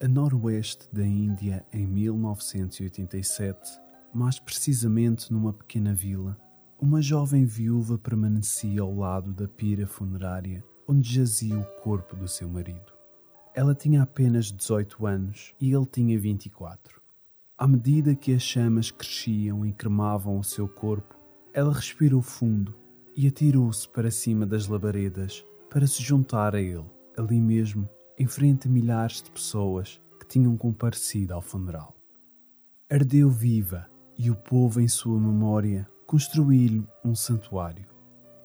A noroeste da Índia, em 1987, mais precisamente numa pequena vila, uma jovem viúva permanecia ao lado da pira funerária onde jazia o corpo do seu marido. Ela tinha apenas 18 anos e ele tinha 24. À medida que as chamas cresciam e cremavam o seu corpo, ela respirou fundo e atirou-se para cima das labaredas para se juntar a ele, ali mesmo em frente a milhares de pessoas que tinham comparecido ao funeral. Ardeu viva e o povo, em sua memória, construiu-lhe um santuário.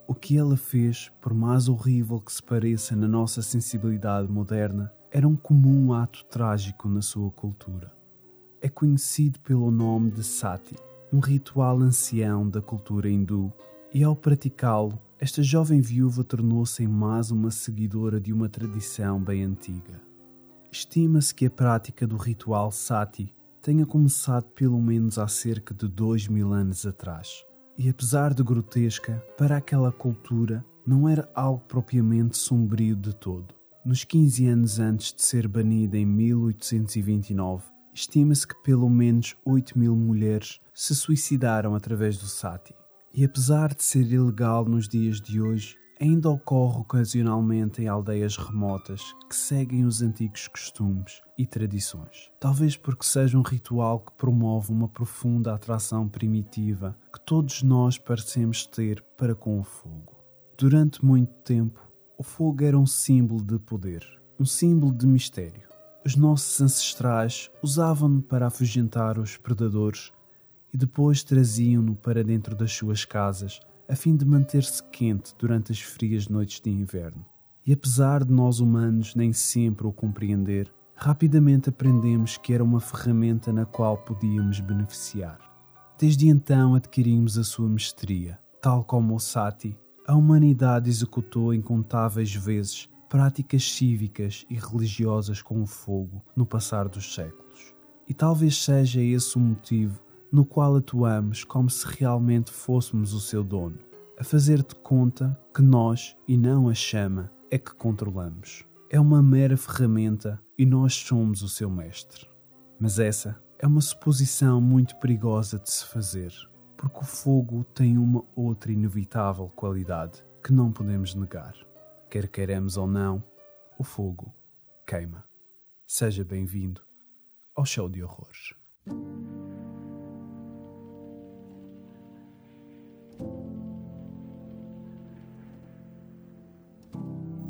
O que ela fez, por mais horrível que se pareça na nossa sensibilidade moderna, era um comum ato trágico na sua cultura. É conhecido pelo nome de Sati, um ritual ancião da cultura hindu, e ao praticá-lo, esta jovem viúva tornou-se em mais uma seguidora de uma tradição bem antiga. Estima-se que a prática do ritual sati tenha começado pelo menos há cerca de dois mil anos atrás. E apesar de grotesca, para aquela cultura não era algo propriamente sombrio de todo. Nos 15 anos antes de ser banida em 1829, estima-se que pelo menos 8 mil mulheres se suicidaram através do sati. E apesar de ser ilegal nos dias de hoje, ainda ocorre ocasionalmente em aldeias remotas que seguem os antigos costumes e tradições. Talvez porque seja um ritual que promove uma profunda atração primitiva que todos nós parecemos ter para com o fogo. Durante muito tempo, o fogo era um símbolo de poder, um símbolo de mistério. Os nossos ancestrais usavam-no para afugentar os predadores e depois traziam-no para dentro das suas casas, a fim de manter-se quente durante as frias noites de inverno. E apesar de nós humanos nem sempre o compreender, rapidamente aprendemos que era uma ferramenta na qual podíamos beneficiar. Desde então adquirimos a sua mestria. Tal como o Sati, a humanidade executou incontáveis vezes práticas cívicas e religiosas com o fogo no passar dos séculos. E talvez seja esse o motivo no qual atuamos como se realmente fôssemos o seu dono, a fazer de conta que nós, e não a chama, é que controlamos. É uma mera ferramenta e nós somos o seu mestre. Mas essa é uma suposição muito perigosa de se fazer, porque o fogo tem uma outra inevitável qualidade que não podemos negar. Quer queiramos ou não, o fogo queima. Seja bem-vindo ao show de horrores.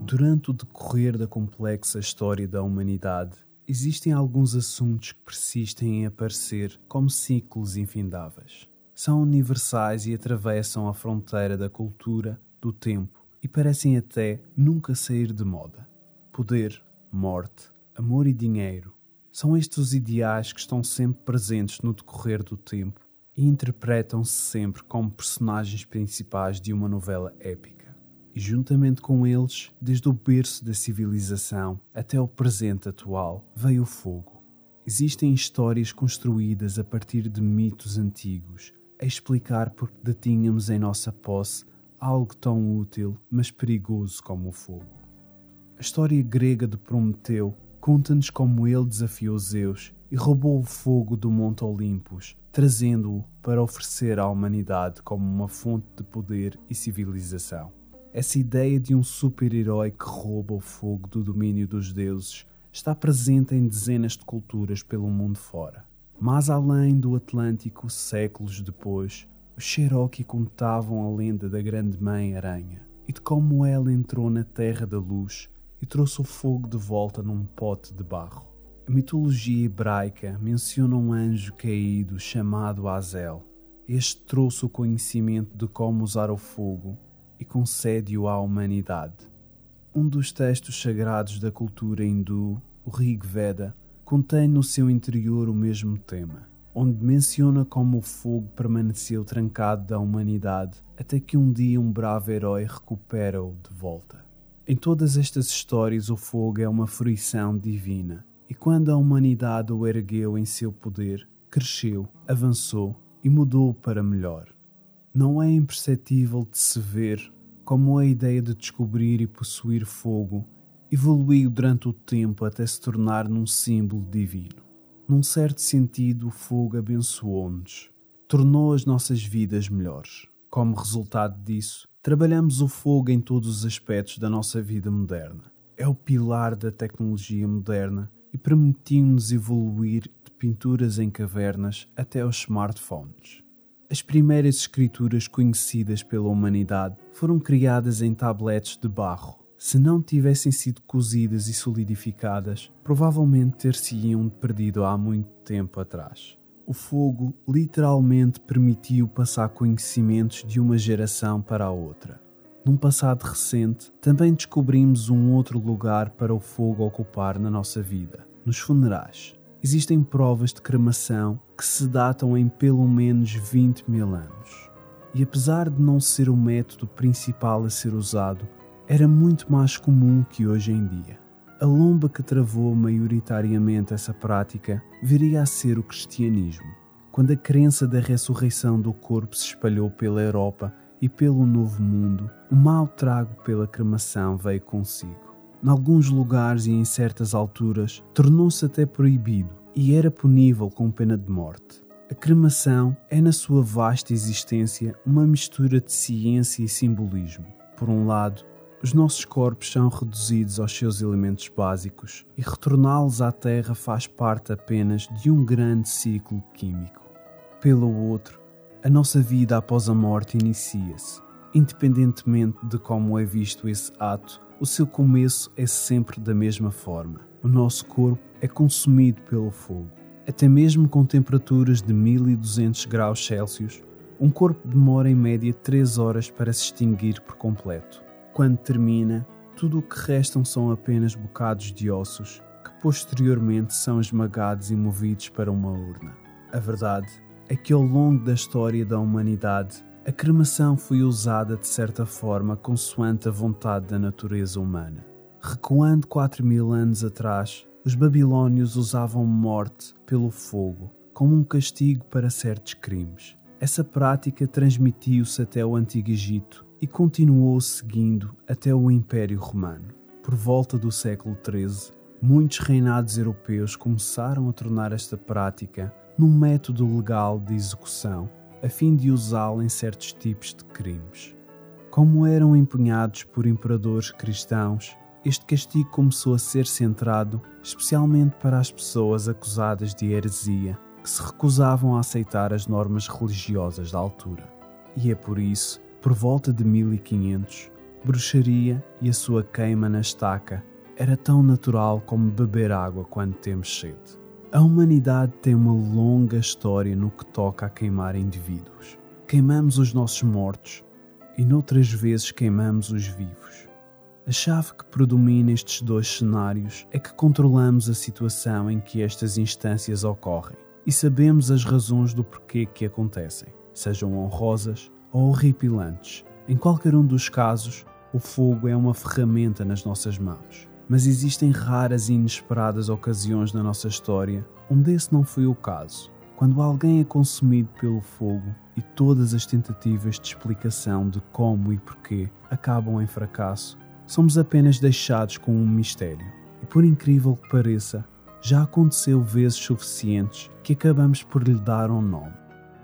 Durante o decorrer da complexa história da humanidade, existem alguns assuntos que persistem em aparecer como ciclos infindáveis. São universais e atravessam a fronteira da cultura, do tempo e parecem até nunca sair de moda. Poder, morte, amor e dinheiro são estes os ideais que estão sempre presentes no decorrer do tempo e interpretam-se sempre como personagens principais de uma novela épica e, juntamente com eles, desde o berço da civilização até o presente atual, veio o fogo. Existem histórias construídas a partir de mitos antigos a explicar porque detínhamos em nossa posse algo tão útil, mas perigoso como o fogo. A história grega de Prometeu conta-nos como ele desafiou Zeus e roubou o fogo do Monte Olimpos, trazendo-o para oferecer à humanidade como uma fonte de poder e civilização. Essa ideia de um super-herói que rouba o fogo do domínio dos deuses está presente em dezenas de culturas pelo mundo fora. Mas além do Atlântico, séculos depois, os Cherokee contavam a lenda da Grande Mãe Aranha e de como ela entrou na Terra da Luz e trouxe o fogo de volta num pote de barro. A mitologia hebraica menciona um anjo caído chamado Azel. Este trouxe o conhecimento de como usar o fogo e concede-o à humanidade. Um dos textos sagrados da cultura hindu, o Rig Veda, contém no seu interior o mesmo tema, onde menciona como o fogo permaneceu trancado da humanidade até que um dia um bravo herói recupera-o de volta. Em todas estas histórias, o fogo é uma fruição divina, e quando a humanidade o ergueu em seu poder, cresceu, avançou e mudou para melhor não é imperceptível de se ver como a ideia de descobrir e possuir fogo evoluiu durante o tempo até se tornar num símbolo divino. Num certo sentido, o fogo abençoou-nos, tornou as nossas vidas melhores. Como resultado disso, trabalhamos o fogo em todos os aspectos da nossa vida moderna. É o pilar da tecnologia moderna e permitiu-nos evoluir de pinturas em cavernas até os smartphones. As primeiras escrituras conhecidas pela humanidade foram criadas em tabletes de barro. Se não tivessem sido cozidas e solidificadas, provavelmente ter-se-iam perdido há muito tempo atrás. O fogo literalmente permitiu passar conhecimentos de uma geração para a outra. Num passado recente, também descobrimos um outro lugar para o fogo ocupar na nossa vida: nos funerais existem provas de cremação que se datam em pelo menos 20 mil anos. E apesar de não ser o método principal a ser usado, era muito mais comum que hoje em dia. A lomba que travou maioritariamente essa prática viria a ser o cristianismo, quando a crença da ressurreição do corpo se espalhou pela Europa e pelo Novo Mundo, o mal trago pela cremação veio consigo. Em alguns lugares e em certas alturas, tornou-se até proibido e era punível com pena de morte. A cremação é, na sua vasta existência, uma mistura de ciência e simbolismo. Por um lado, os nossos corpos são reduzidos aos seus elementos básicos e retorná-los à Terra faz parte apenas de um grande ciclo químico. Pelo outro, a nossa vida após a morte inicia-se. Independentemente de como é visto esse ato, o seu começo é sempre da mesma forma. O nosso corpo é consumido pelo fogo. Até mesmo com temperaturas de 1200 graus Celsius, um corpo demora em média 3 horas para se extinguir por completo. Quando termina, tudo o que restam são apenas bocados de ossos que posteriormente são esmagados e movidos para uma urna. A verdade é que ao longo da história da humanidade, a cremação foi usada de certa forma consoante a vontade da natureza humana. Recuando 4 mil anos atrás, os babilônios usavam morte pelo fogo como um castigo para certos crimes. Essa prática transmitiu-se até o Antigo Egito e continuou seguindo até o Império Romano. Por volta do século XIII, muitos reinados europeus começaram a tornar esta prática num método legal de execução a fim de usá-la em certos tipos de crimes. Como eram empunhados por imperadores cristãos, este castigo começou a ser centrado especialmente para as pessoas acusadas de heresia que se recusavam a aceitar as normas religiosas da altura. E é por isso, por volta de 1500, bruxaria e a sua queima na estaca era tão natural como beber água quando temos sede. A humanidade tem uma longa história no que toca a queimar indivíduos. Queimamos os nossos mortos e noutras vezes queimamos os vivos. A chave que predomina estes dois cenários é que controlamos a situação em que estas instâncias ocorrem e sabemos as razões do porquê que acontecem, sejam honrosas ou horripilantes. Em qualquer um dos casos, o fogo é uma ferramenta nas nossas mãos. Mas existem raras e inesperadas ocasiões na nossa história onde esse não foi o caso. Quando alguém é consumido pelo fogo e todas as tentativas de explicação de como e porquê acabam em fracasso, somos apenas deixados com um mistério. E por incrível que pareça, já aconteceu vezes suficientes que acabamos por lhe dar um nome: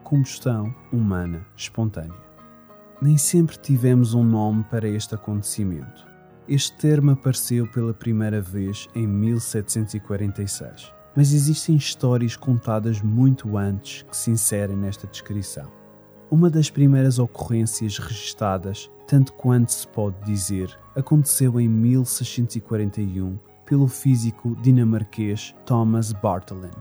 combustão humana espontânea. Nem sempre tivemos um nome para este acontecimento. Este termo apareceu pela primeira vez em 1746, mas existem histórias contadas muito antes que se inserem nesta descrição. Uma das primeiras ocorrências registadas, tanto quanto se pode dizer, aconteceu em 1641 pelo físico dinamarquês Thomas Bartholin.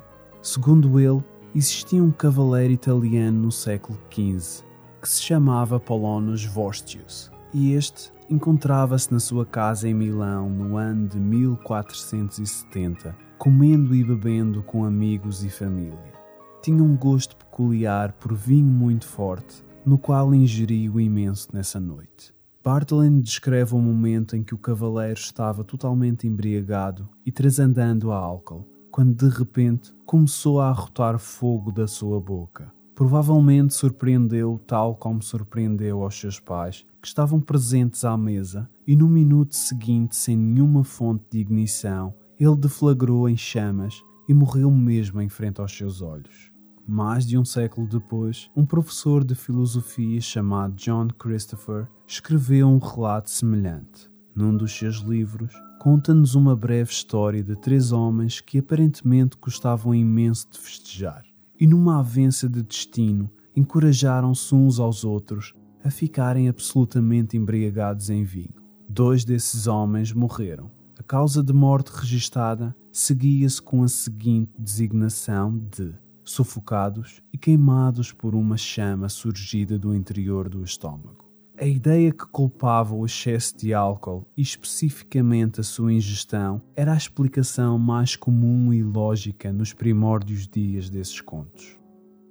Segundo ele, existia um cavaleiro italiano no século XV que se chamava Polonus Vorstius, e este encontrava-se na sua casa em Milão no ano de 1470, comendo e bebendo com amigos e família. Tinha um gosto peculiar por vinho muito forte, no qual ingeriu imenso nessa noite. Bartolin descreve o momento em que o cavaleiro estava totalmente embriagado e transandando a álcool, quando de repente começou a arrotar fogo da sua boca. Provavelmente surpreendeu tal como surpreendeu aos seus pais, que estavam presentes à mesa, e no minuto seguinte, sem nenhuma fonte de ignição, ele deflagrou em chamas e morreu mesmo em frente aos seus olhos. Mais de um século depois, um professor de filosofia chamado John Christopher escreveu um relato semelhante. Num dos seus livros, conta-nos uma breve história de três homens que aparentemente gostavam imenso de festejar e, numa avença de destino, encorajaram-se uns aos outros a ficarem absolutamente embriagados em vinho. Dois desses homens morreram. A causa de morte registada seguia-se com a seguinte designação de sufocados e queimados por uma chama surgida do interior do estômago. A ideia que culpava o excesso de álcool e especificamente a sua ingestão era a explicação mais comum e lógica nos primórdios dias desses contos.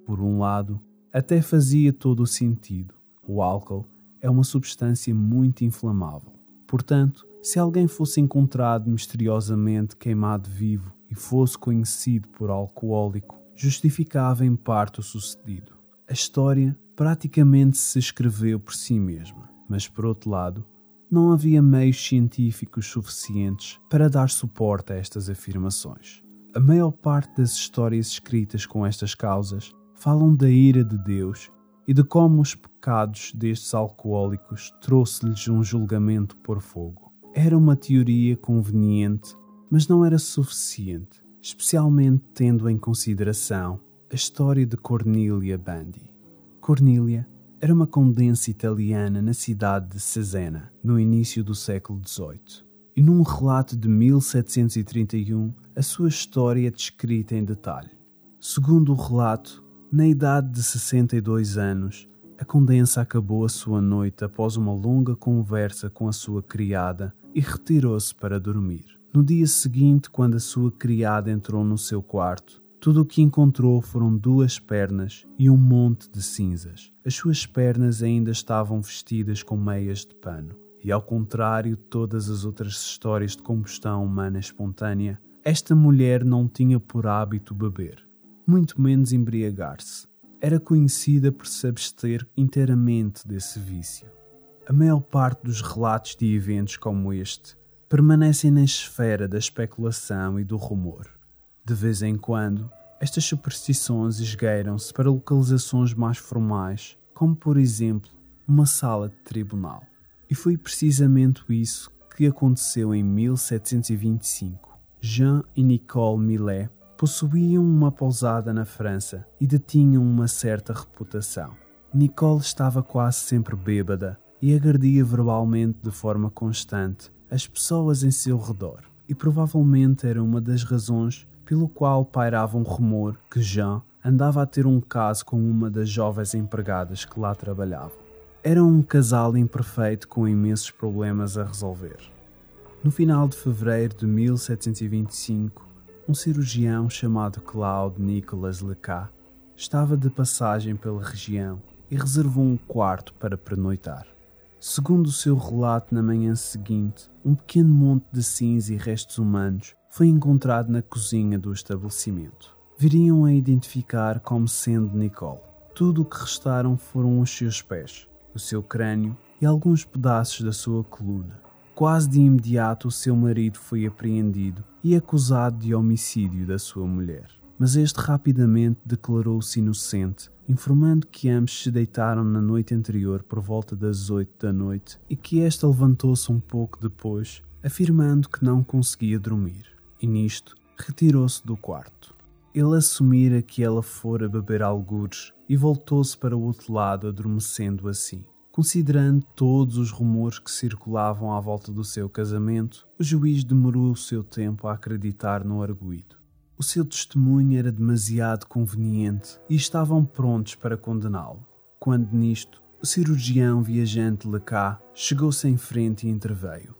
Por um lado, até fazia todo o sentido. O álcool é uma substância muito inflamável. Portanto, se alguém fosse encontrado misteriosamente queimado vivo e fosse conhecido por alcoólico, justificava em parte o sucedido. A história praticamente se escreveu por si mesma, mas por outro lado, não havia meios científicos suficientes para dar suporte a estas afirmações. A maior parte das histórias escritas com estas causas falam da ira de Deus e de como os pecados destes alcoólicos trouxe-lhes um julgamento por fogo. Era uma teoria conveniente, mas não era suficiente especialmente tendo em consideração a história de Cornelia Bandi. Cornelia era uma condensa italiana na cidade de Cesena, no início do século XVIII. E num relato de 1731, a sua história é descrita em detalhe. Segundo o relato, na idade de 62 anos, a condensa acabou a sua noite após uma longa conversa com a sua criada e retirou-se para dormir. No dia seguinte, quando a sua criada entrou no seu quarto, tudo o que encontrou foram duas pernas e um monte de cinzas. As suas pernas ainda estavam vestidas com meias de pano. E ao contrário de todas as outras histórias de combustão humana espontânea, esta mulher não tinha por hábito beber, muito menos embriagar-se. Era conhecida por se abster inteiramente desse vício. A maior parte dos relatos de eventos como este permanecem na esfera da especulação e do rumor. De vez em quando, estas superstições esgueiram-se para localizações mais formais, como por exemplo uma sala de tribunal. E foi precisamente isso que aconteceu em 1725. Jean e Nicole Millet possuíam uma pousada na França e detinham uma certa reputação. Nicole estava quase sempre bêbada e agredia verbalmente de forma constante as pessoas em seu redor, e provavelmente era uma das razões pelo qual pairava um rumor que Jean andava a ter um caso com uma das jovens empregadas que lá trabalhavam. Era um casal imperfeito com imensos problemas a resolver. No final de fevereiro de 1725, um cirurgião chamado Claude Nicolas Lecat estava de passagem pela região e reservou um quarto para pernoitar. Segundo o seu relato na manhã seguinte, um pequeno monte de cinza e restos humanos foi encontrado na cozinha do estabelecimento. Viriam a identificar como sendo Nicole. Tudo o que restaram foram os seus pés, o seu crânio e alguns pedaços da sua coluna. Quase de imediato, o seu marido foi apreendido e acusado de homicídio da sua mulher. Mas este rapidamente declarou-se inocente informando que ambos se deitaram na noite anterior por volta das oito da noite e que esta levantou-se um pouco depois, afirmando que não conseguia dormir, e nisto retirou-se do quarto. Ele assumira que ela fora beber algures e voltou-se para o outro lado, adormecendo assim. Considerando todos os rumores que circulavam à volta do seu casamento, o juiz demorou o seu tempo a acreditar no arguído. O seu testemunho era demasiado conveniente e estavam prontos para condená-lo. Quando nisto, o cirurgião viajante Lecá chegou-se em frente e interveio.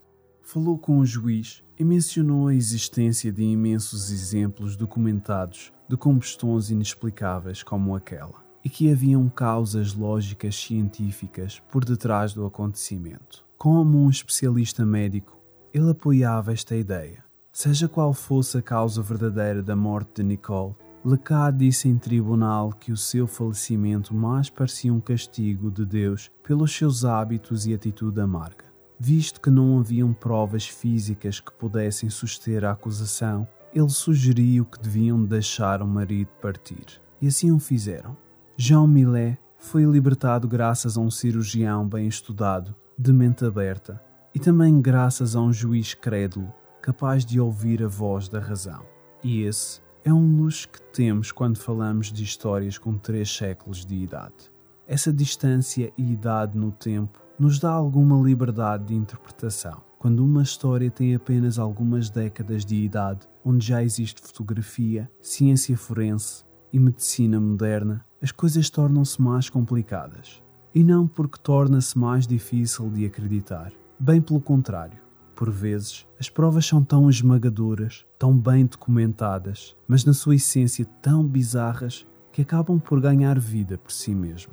Falou com o juiz e mencionou a existência de imensos exemplos documentados de combustões inexplicáveis como aquela, e que haviam causas lógicas científicas por detrás do acontecimento. Como um especialista médico, ele apoiava esta ideia Seja qual fosse a causa verdadeira da morte de Nicole, Lecá disse em tribunal que o seu falecimento mais parecia um castigo de Deus pelos seus hábitos e atitude amarga. Visto que não haviam provas físicas que pudessem suster a acusação, ele sugeriu que deviam deixar o marido partir. E assim o fizeram. Jean Millet foi libertado graças a um cirurgião bem estudado, de mente aberta, e também graças a um juiz crédulo, capaz de ouvir a voz da razão. E esse é um luxo que temos quando falamos de histórias com três séculos de idade. Essa distância e idade no tempo nos dá alguma liberdade de interpretação. Quando uma história tem apenas algumas décadas de idade, onde já existe fotografia, ciência forense e medicina moderna, as coisas tornam-se mais complicadas. E não porque torna-se mais difícil de acreditar. Bem pelo contrário. Por vezes, as provas são tão esmagadoras, tão bem documentadas, mas na sua essência tão bizarras que acabam por ganhar vida por si mesmo.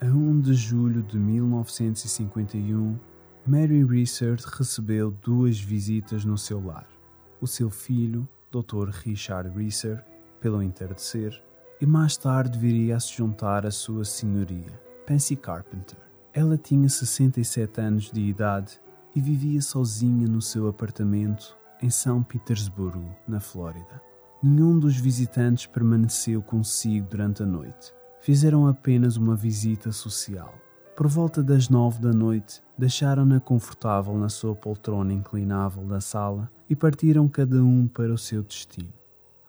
A 1 de julho de 1951, Mary Research recebeu duas visitas no seu lar. O seu filho, Dr. Richard Reeser, pelo entardecer, e mais tarde viria a se juntar à sua senhoria, Pansy Carpenter. Ela tinha 67 anos de idade e vivia sozinha no seu apartamento em São Petersburgo, na Flórida. Nenhum dos visitantes permaneceu consigo durante a noite fizeram apenas uma visita social. Por volta das nove da noite, deixaram-na confortável na sua poltrona inclinável da sala e partiram cada um para o seu destino.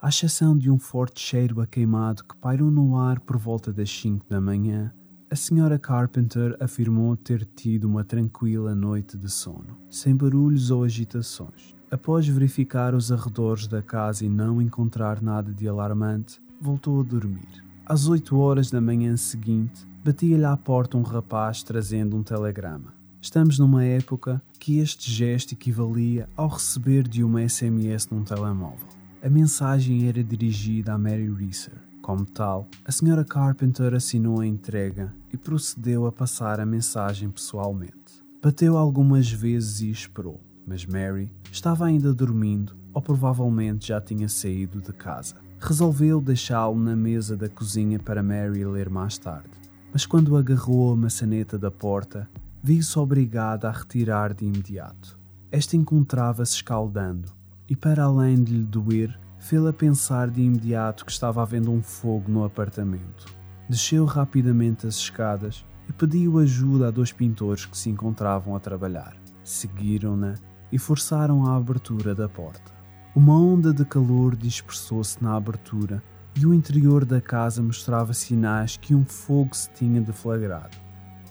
À exceção de um forte cheiro a queimado que pairou no ar por volta das cinco da manhã, a senhora Carpenter afirmou ter tido uma tranquila noite de sono, sem barulhos ou agitações. Após verificar os arredores da casa e não encontrar nada de alarmante, voltou a dormir. Às oito horas da manhã seguinte, batia-lhe à porta um rapaz trazendo um telegrama. Estamos numa época que este gesto equivalia ao receber de uma SMS num telemóvel. A mensagem era dirigida a Mary Reeser. Como tal, a Sra. Carpenter assinou a entrega e procedeu a passar a mensagem pessoalmente. Bateu algumas vezes e esperou, mas Mary estava ainda dormindo ou provavelmente já tinha saído de casa resolveu deixá-lo na mesa da cozinha para Mary ler mais tarde. Mas quando agarrou a maçaneta da porta, viu-se obrigada a retirar de imediato. Esta encontrava-se escaldando, e para além de lhe doer, fê-la pensar de imediato que estava havendo um fogo no apartamento. Desceu rapidamente as escadas e pediu ajuda a dois pintores que se encontravam a trabalhar. Seguiram-na e forçaram a abertura da porta. Uma onda de calor dispersou-se na abertura e o interior da casa mostrava sinais que um fogo se tinha deflagrado.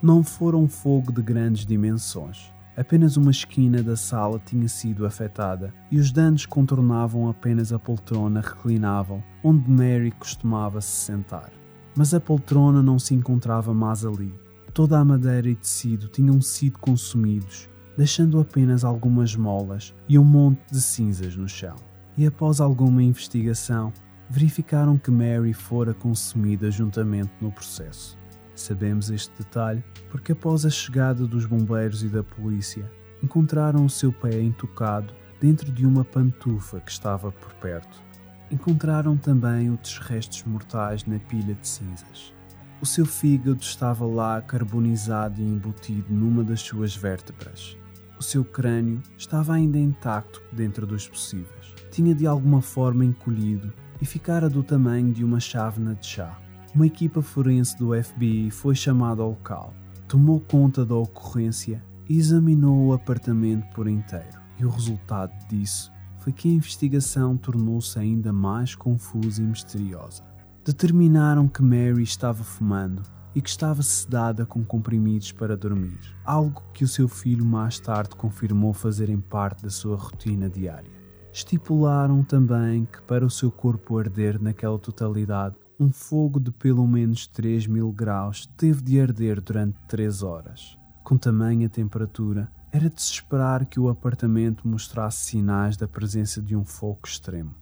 Não fora um fogo de grandes dimensões. Apenas uma esquina da sala tinha sido afetada e os danos contornavam apenas a poltrona reclinável onde Mary costumava se sentar. Mas a poltrona não se encontrava mais ali. Toda a madeira e tecido tinham sido consumidos deixando apenas algumas molas e um monte de cinzas no chão. E após alguma investigação, verificaram que Mary fora consumida juntamente no processo. Sabemos este detalhe porque, após a chegada dos bombeiros e da polícia, encontraram o seu pé intocado dentro de uma pantufa que estava por perto. Encontraram também outros restos mortais na pilha de cinzas. O seu fígado estava lá carbonizado e embutido numa das suas vértebras. Seu crânio estava ainda intacto dentro dos possíveis. Tinha de alguma forma encolhido e ficara do tamanho de uma chávena de chá. Uma equipa forense do FBI foi chamada ao local, tomou conta da ocorrência e examinou o apartamento por inteiro. E o resultado disso foi que a investigação tornou-se ainda mais confusa e misteriosa. Determinaram que Mary estava fumando e que estava sedada com comprimidos para dormir, algo que o seu filho mais tarde confirmou fazerem parte da sua rotina diária. Estipularam também que para o seu corpo arder naquela totalidade, um fogo de pelo menos 3 mil graus teve de arder durante 3 horas. Com tamanha temperatura, era de se esperar que o apartamento mostrasse sinais da presença de um fogo extremo.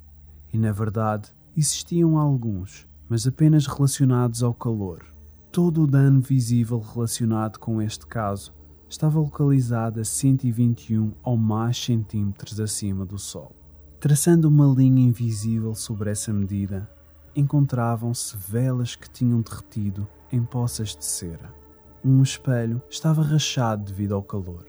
E na verdade, existiam alguns, mas apenas relacionados ao calor Todo o dano visível relacionado com este caso estava localizado a 121 ou mais centímetros acima do Sol. Traçando uma linha invisível sobre essa medida, encontravam-se velas que tinham derretido em poças de cera. Um espelho estava rachado devido ao calor.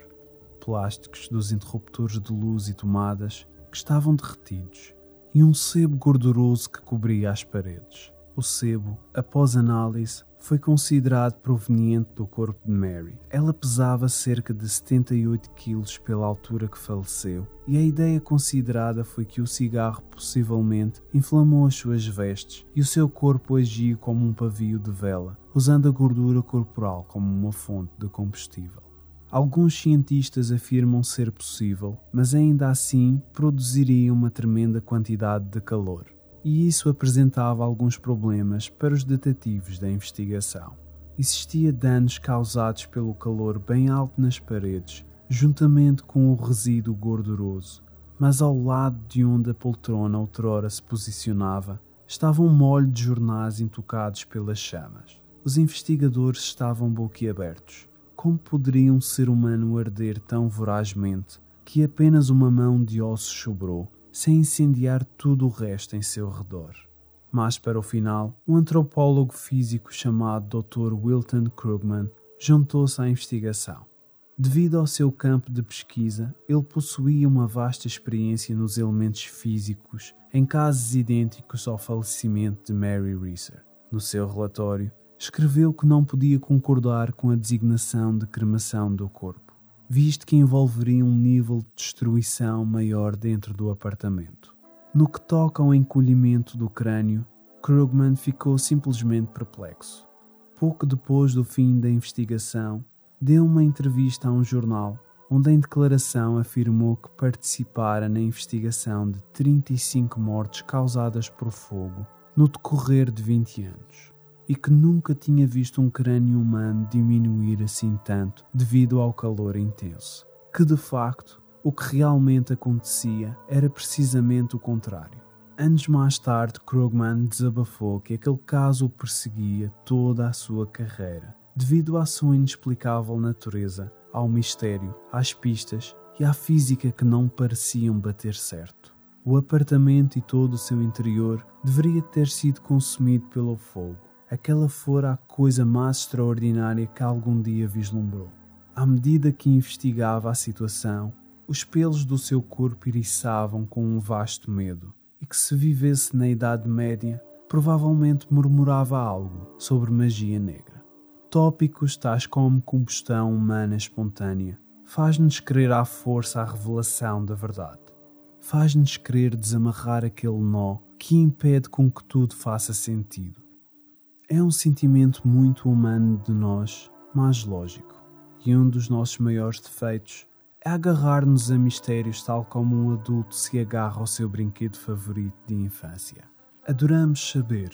Plásticos dos interruptores de luz e tomadas que estavam derretidos e um sebo gorduroso que cobria as paredes. O sebo, após análise, foi considerado proveniente do corpo de Mary. Ela pesava cerca de 78 quilos pela altura que faleceu, e a ideia considerada foi que o cigarro possivelmente inflamou as suas vestes e o seu corpo agiu como um pavio de vela, usando a gordura corporal como uma fonte de combustível. Alguns cientistas afirmam ser possível, mas ainda assim produziria uma tremenda quantidade de calor e isso apresentava alguns problemas para os detetives da investigação. Existia danos causados pelo calor bem alto nas paredes, juntamente com o resíduo gorduroso, mas ao lado de onde a poltrona outrora se posicionava estava um molho de jornais intocados pelas chamas. Os investigadores estavam boquiabertos. Como poderia um ser humano arder tão vorazmente que apenas uma mão de ossos sobrou sem incendiar tudo o resto em seu redor. Mas para o final, um antropólogo físico chamado Dr. Wilton Krugman juntou-se à investigação. Devido ao seu campo de pesquisa, ele possuía uma vasta experiência nos elementos físicos em casos idênticos ao falecimento de Mary Reeser. No seu relatório, escreveu que não podia concordar com a designação de cremação do corpo visto que envolveria um nível de destruição maior dentro do apartamento. No que toca ao encolhimento do crânio, Krugman ficou simplesmente perplexo. Pouco depois do fim da investigação, deu uma entrevista a um jornal onde em declaração afirmou que participara na investigação de 35 mortes causadas por fogo no decorrer de 20 anos e que nunca tinha visto um crânio humano diminuir assim tanto devido ao calor intenso. Que de facto o que realmente acontecia era precisamente o contrário. Anos mais tarde, Krugman desabafou que aquele caso o perseguia toda a sua carreira, devido à sua inexplicável natureza, ao mistério, às pistas e à física que não pareciam bater certo. O apartamento e todo o seu interior deveria ter sido consumido pelo fogo aquela fora a coisa mais extraordinária que algum dia vislumbrou. À medida que investigava a situação, os pelos do seu corpo iriçavam com um vasto medo, e que se vivesse na Idade Média, provavelmente murmurava algo sobre magia negra. Tópicos tais como combustão humana espontânea faz-nos querer à força a revelação da verdade. Faz-nos querer desamarrar aquele nó que impede com que tudo faça sentido é um sentimento muito humano de nós, mas lógico. E um dos nossos maiores defeitos é agarrar-nos a mistérios tal como um adulto se agarra ao seu brinquedo favorito de infância. Adoramos saber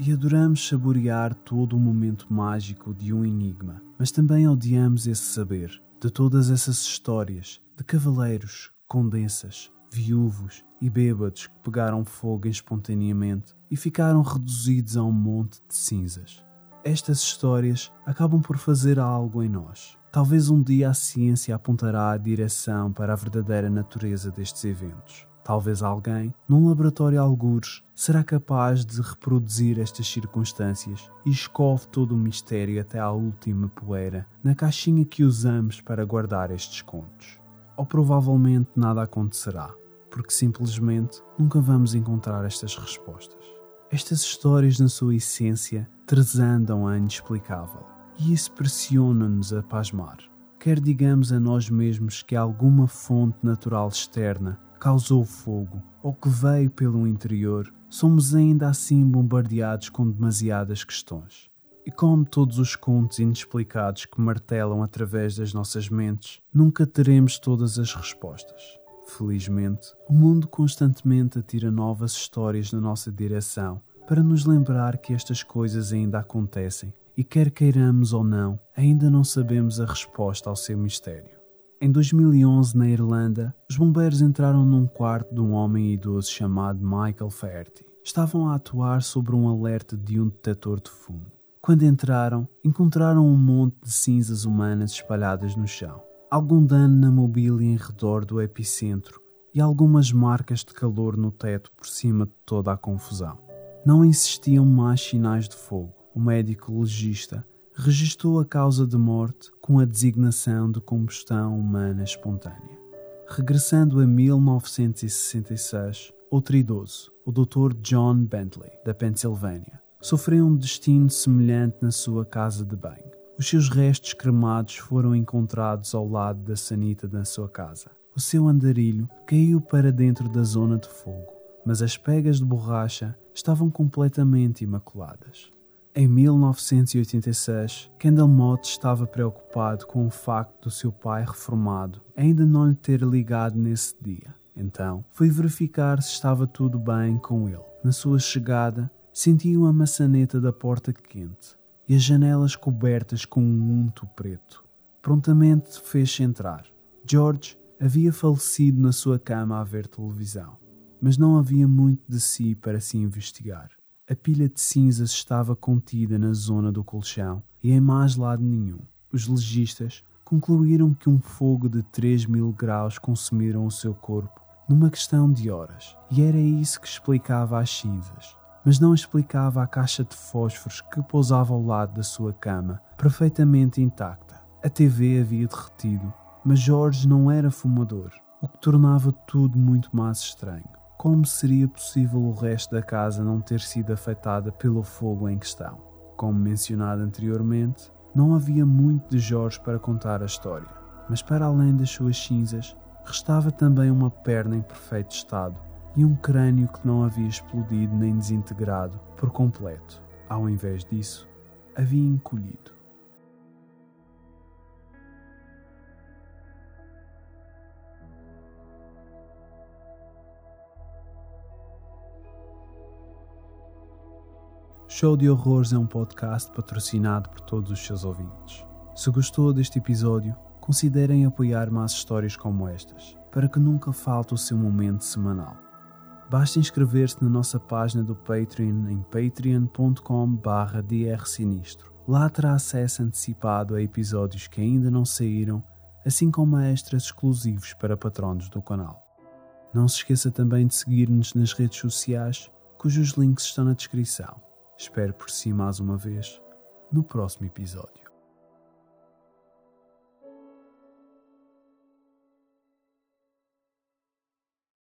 e adoramos saborear todo o momento mágico de um enigma, mas também odiamos esse saber de todas essas histórias de cavaleiros, condensas, viúvos e bêbados que pegaram fogo espontaneamente e ficaram reduzidos a um monte de cinzas. Estas histórias acabam por fazer algo em nós. Talvez um dia a ciência apontará a direção para a verdadeira natureza destes eventos. Talvez alguém, num laboratório algures, será capaz de reproduzir estas circunstâncias e escove todo o mistério até à última poeira na caixinha que usamos para guardar estes contos. Ou provavelmente nada acontecerá porque simplesmente nunca vamos encontrar estas respostas. Estas histórias, na sua essência, trazandam a inexplicável e isso pressiona-nos a pasmar. Quer digamos a nós mesmos que alguma fonte natural externa causou fogo ou que veio pelo interior, somos ainda assim bombardeados com demasiadas questões. E como todos os contos inexplicados que martelam através das nossas mentes, nunca teremos todas as respostas. Felizmente, o mundo constantemente atira novas histórias na nossa direção para nos lembrar que estas coisas ainda acontecem e, quer queiramos ou não, ainda não sabemos a resposta ao seu mistério. Em 2011, na Irlanda, os bombeiros entraram num quarto de um homem idoso chamado Michael Faherty. Estavam a atuar sobre um alerta de um detector de fumo. Quando entraram, encontraram um monte de cinzas humanas espalhadas no chão algum dano na mobília em redor do epicentro e algumas marcas de calor no teto por cima de toda a confusão. Não existiam mais sinais de fogo. O médico legista registrou a causa de morte com a designação de combustão humana espontânea. Regressando a 1966, outro idoso, o Dr. John Bentley, da Pensilvânia, sofreu um destino semelhante na sua casa de banho. Os seus restos cremados foram encontrados ao lado da sanita da sua casa. O seu andarilho caiu para dentro da zona de fogo, mas as pegas de borracha estavam completamente imaculadas. Em 1986, Kendall Mott estava preocupado com o facto do seu pai reformado ainda não lhe ter ligado nesse dia. Então, foi verificar se estava tudo bem com ele. Na sua chegada, sentiu a maçaneta da porta quente e as janelas cobertas com um unto preto. Prontamente fez-se entrar. George havia falecido na sua cama a ver televisão, mas não havia muito de si para se investigar. A pilha de cinzas estava contida na zona do colchão e em mais lado nenhum. Os legistas concluíram que um fogo de 3 mil graus consumiram o seu corpo numa questão de horas, e era isso que explicava as cinzas. Mas não explicava a caixa de fósforos que pousava ao lado da sua cama, perfeitamente intacta. A TV havia derretido, mas Jorge não era fumador, o que tornava tudo muito mais estranho como seria possível o resto da casa não ter sido afetada pelo fogo em questão? Como mencionado anteriormente, não havia muito de Jorge para contar a história, mas para além das suas cinzas, restava também uma perna em perfeito estado e um crânio que não havia explodido nem desintegrado por completo. Ao invés disso, havia encolhido. Show de Horrores é um podcast patrocinado por todos os seus ouvintes. Se gostou deste episódio, considerem apoiar mais histórias como estas, para que nunca falte o seu momento semanal. Basta inscrever-se na nossa página do Patreon em patreon.com.br drsinistro. Lá terá acesso antecipado a episódios que ainda não saíram, assim como a extras exclusivos para patronos do canal. Não se esqueça também de seguir-nos nas redes sociais, cujos links estão na descrição. Espero por si mais uma vez no próximo episódio.